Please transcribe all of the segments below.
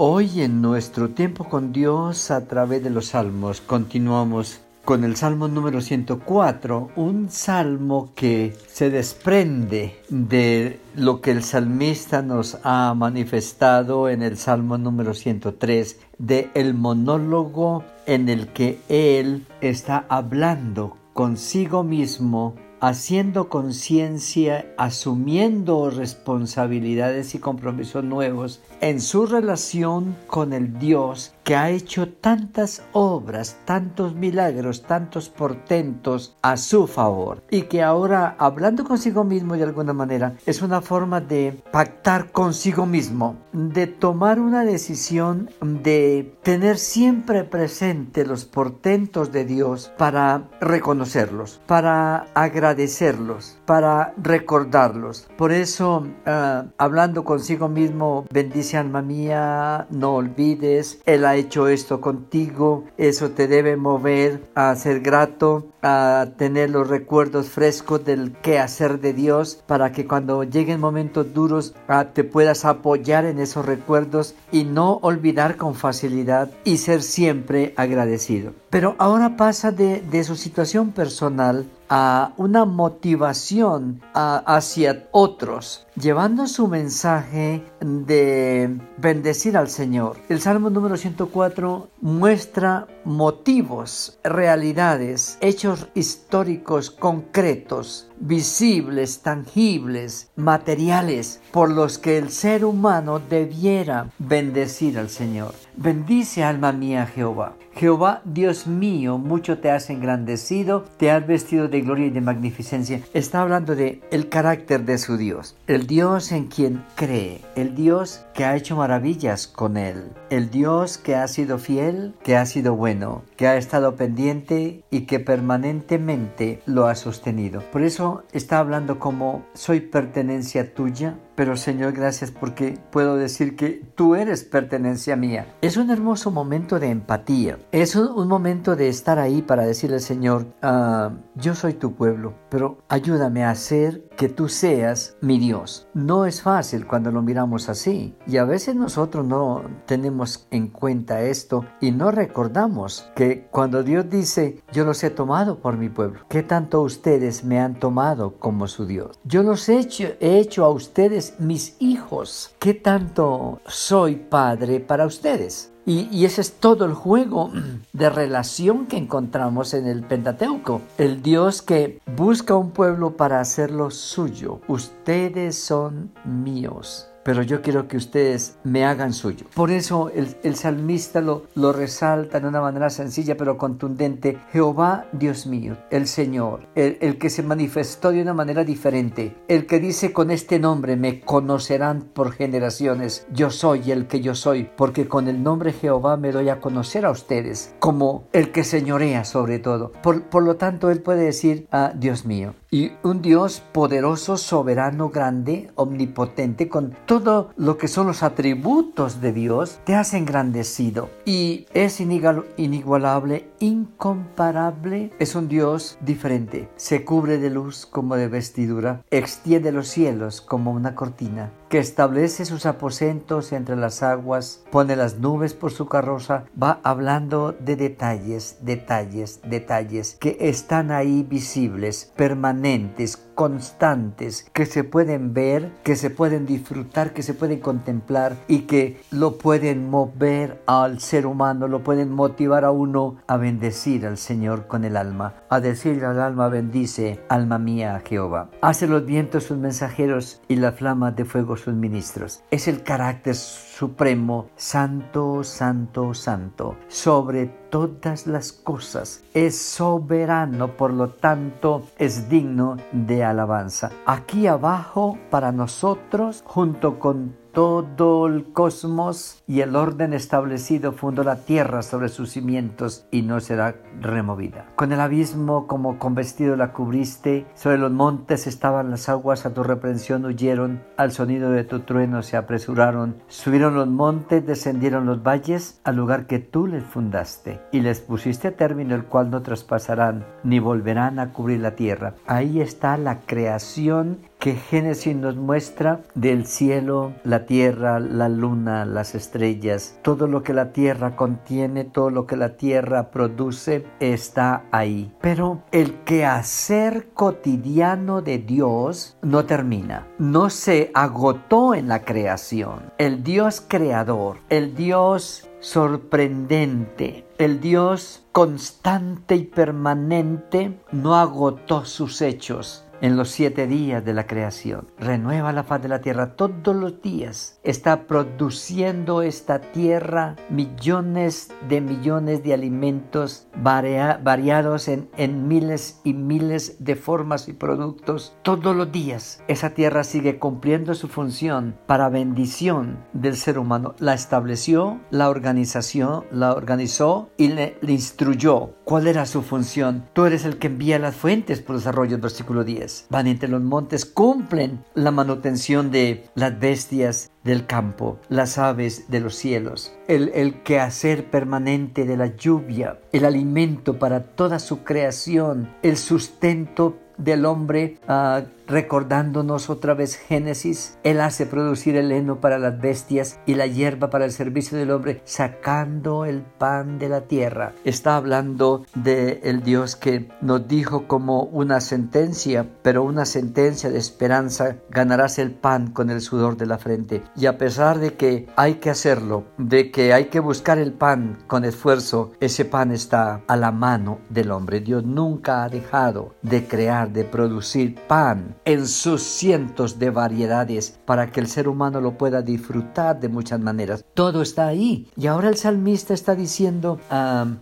Hoy en nuestro tiempo con Dios a través de los salmos continuamos con el Salmo número 104, un salmo que se desprende de lo que el salmista nos ha manifestado en el Salmo número 103, de el monólogo en el que él está hablando consigo mismo haciendo conciencia, asumiendo responsabilidades y compromisos nuevos en su relación con el Dios que ha hecho tantas obras, tantos milagros, tantos portentos a su favor. Y que ahora hablando consigo mismo de alguna manera es una forma de pactar consigo mismo, de tomar una decisión de tener siempre presente los portentos de Dios para reconocerlos, para agradecerlos, para recordarlos. Por eso, ah, hablando consigo mismo, bendice alma mía, no olvides, Él ha hecho esto contigo, eso te debe mover a ser grato, a tener los recuerdos frescos del qué hacer de Dios para que cuando lleguen momentos duros ah, te puedas apoyar en esos recuerdos y no olvidar con facilidad y ser siempre agradecido. Pero ahora pasa de su situación personal a una motivación hacia otros, llevando su mensaje de bendecir al Señor. El Salmo número 104 muestra motivos, realidades, hechos históricos concretos, visibles, tangibles, materiales, por los que el ser humano debiera bendecir al Señor. Bendice alma mía Jehová. Jehová, Dios mío, mucho te has engrandecido, te has vestido de gloria y de magnificencia. Está hablando de el carácter de su Dios, el Dios en quien cree, el Dios que ha hecho maravillas con él, el Dios que ha sido fiel, que ha sido bueno, que ha estado pendiente y que permanentemente lo ha sostenido. Por eso está hablando como soy pertenencia tuya, pero Señor, gracias porque puedo decir que tú eres pertenencia mía. Es un hermoso momento de empatía. Es un, momento de estar ahí para decirle, Señor, ah, yo soy tu pueblo, pero ayúdame a hacer que tú seas mi Dios. No es fácil cuando lo miramos así. Y a veces nosotros no tenemos en cuenta esto y no recordamos que cuando Dios dice, yo los he tomado por mi pueblo, ¿qué tanto ustedes me han tomado como su Dios? Yo los he hecho, he hecho a ustedes mis hijos. ¿Qué tanto soy padre para ustedes? Y, ese es todo el juego de relación que encontramos en el Pentateuco. El Dios que busca un pueblo para hacerlo suyo. Ustedes son míos pero yo quiero que ustedes me hagan suyo. Por eso el, salmista lo, resalta de una manera sencilla pero contundente. Jehová, Dios mío, el Señor, el, que se manifestó de una manera diferente, el que dice con este nombre me conocerán por generaciones. Yo soy el que yo soy, porque con el nombre Jehová me doy a conocer a ustedes como el que señorea sobre todo. Por, lo tanto, él puede decir, ah, Dios mío, y un Dios poderoso, soberano, grande, omnipotente, con todo lo que son los atributos de Dios, te has engrandecido y es inigualable, incomparable. Es un Dios diferente. Se cubre de luz como de vestidura, extiende los cielos como una cortina que establece sus aposentos entre las aguas, pone las nubes por su carroza, va hablando de detalles, detalles, detalles que están ahí visibles, permanentes, constantes, que se pueden ver, que se pueden disfrutar, que se pueden contemplar y que lo pueden mover al ser humano, lo pueden motivar a uno a bendecir al Señor con el alma, a decirle al alma bendice, alma mía a Jehová. Hace los vientos sus mensajeros y la flama de fuego sus ministros. Es el carácter supremo, santo, santo, santo, sobre todas las cosas. Es soberano, por lo tanto es digno de alabanza. Aquí abajo, para nosotros, junto con todo el cosmos y el orden establecido fundó la tierra sobre sus cimientos y no será removida. Con el abismo como con vestido la cubriste, sobre los montes estaban las aguas, a tu reprensión huyeron, al sonido de tu trueno se apresuraron, subieron los montes, descendieron los valles, al lugar que tú les fundaste, y les pusiste término el cual no traspasarán, ni volverán a cubrir la tierra. Ahí está la creación que Génesis nos muestra del cielo, la tierra, la luna, las estrellas, todo lo que la tierra contiene, todo lo que la tierra produce, está ahí. Pero el quehacer cotidiano de Dios no termina, no se agotó en la creación. El Dios creador, el Dios sorprendente, el Dios constante y permanente no agotó sus hechos en los siete días de la creación. Renueva la faz de la tierra todos los días. Está produciendo esta tierra millones de millones de alimentos variados en, miles y miles de formas y productos todos los días. Esa tierra sigue cumpliendo su función para bendición del ser humano. La estableció, la organización, la organizó y le, le instruyó. ¿Cuál era su función? Tú eres el que envía las fuentes por desarrollo, versículo 10 van entre los montes, cumplen la manutención de las bestias del campo, las aves de los cielos, el, el quehacer permanente de la lluvia, el alimento para toda su creación, el sustento del hombre uh, recordándonos otra vez Génesis, Él hace producir el heno para las bestias y la hierba para el servicio del hombre, sacando el pan de la tierra. Está hablando de el Dios que nos dijo como una sentencia, pero una sentencia de esperanza, ganarás el pan con el sudor de la frente. Y a pesar de que hay que hacerlo, de que hay que buscar el pan con esfuerzo, ese pan está a la mano del hombre. Dios nunca ha dejado de crear, de producir pan en sus cientos de variedades para que el ser humano lo pueda disfrutar de muchas maneras. Todo está ahí. Y ahora el salmista está diciendo,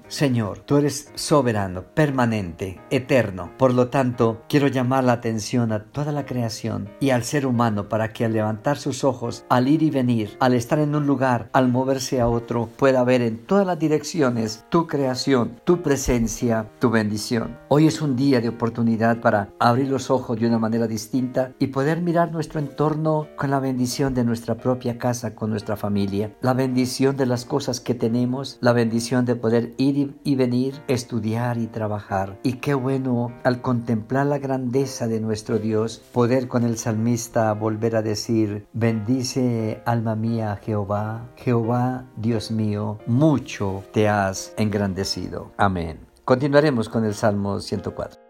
Señor, tú eres soberano, permanente, eterno. Por lo tanto, quiero llamar la atención a toda la creación y al ser humano para que al levantar sus ojos, al ir y venir, al estar en un lugar, al moverse a otro, pueda ver en todas las direcciones tu creación, tu presencia, tu bendición. Hoy es un día de oportunidad para abrir los ojos de una manera distinta y poder mirar nuestro entorno con la bendición de nuestra propia casa, con nuestra familia, la bendición de las cosas que tenemos, la bendición de poder ir y venir, estudiar y trabajar. Y qué bueno al contemplar la grandeza de nuestro Dios, poder con el salmista volver a decir, bendice alma mía Jehová, Jehová Dios mío, mucho te has engrandecido. Amén. Continuaremos con el Salmo 104.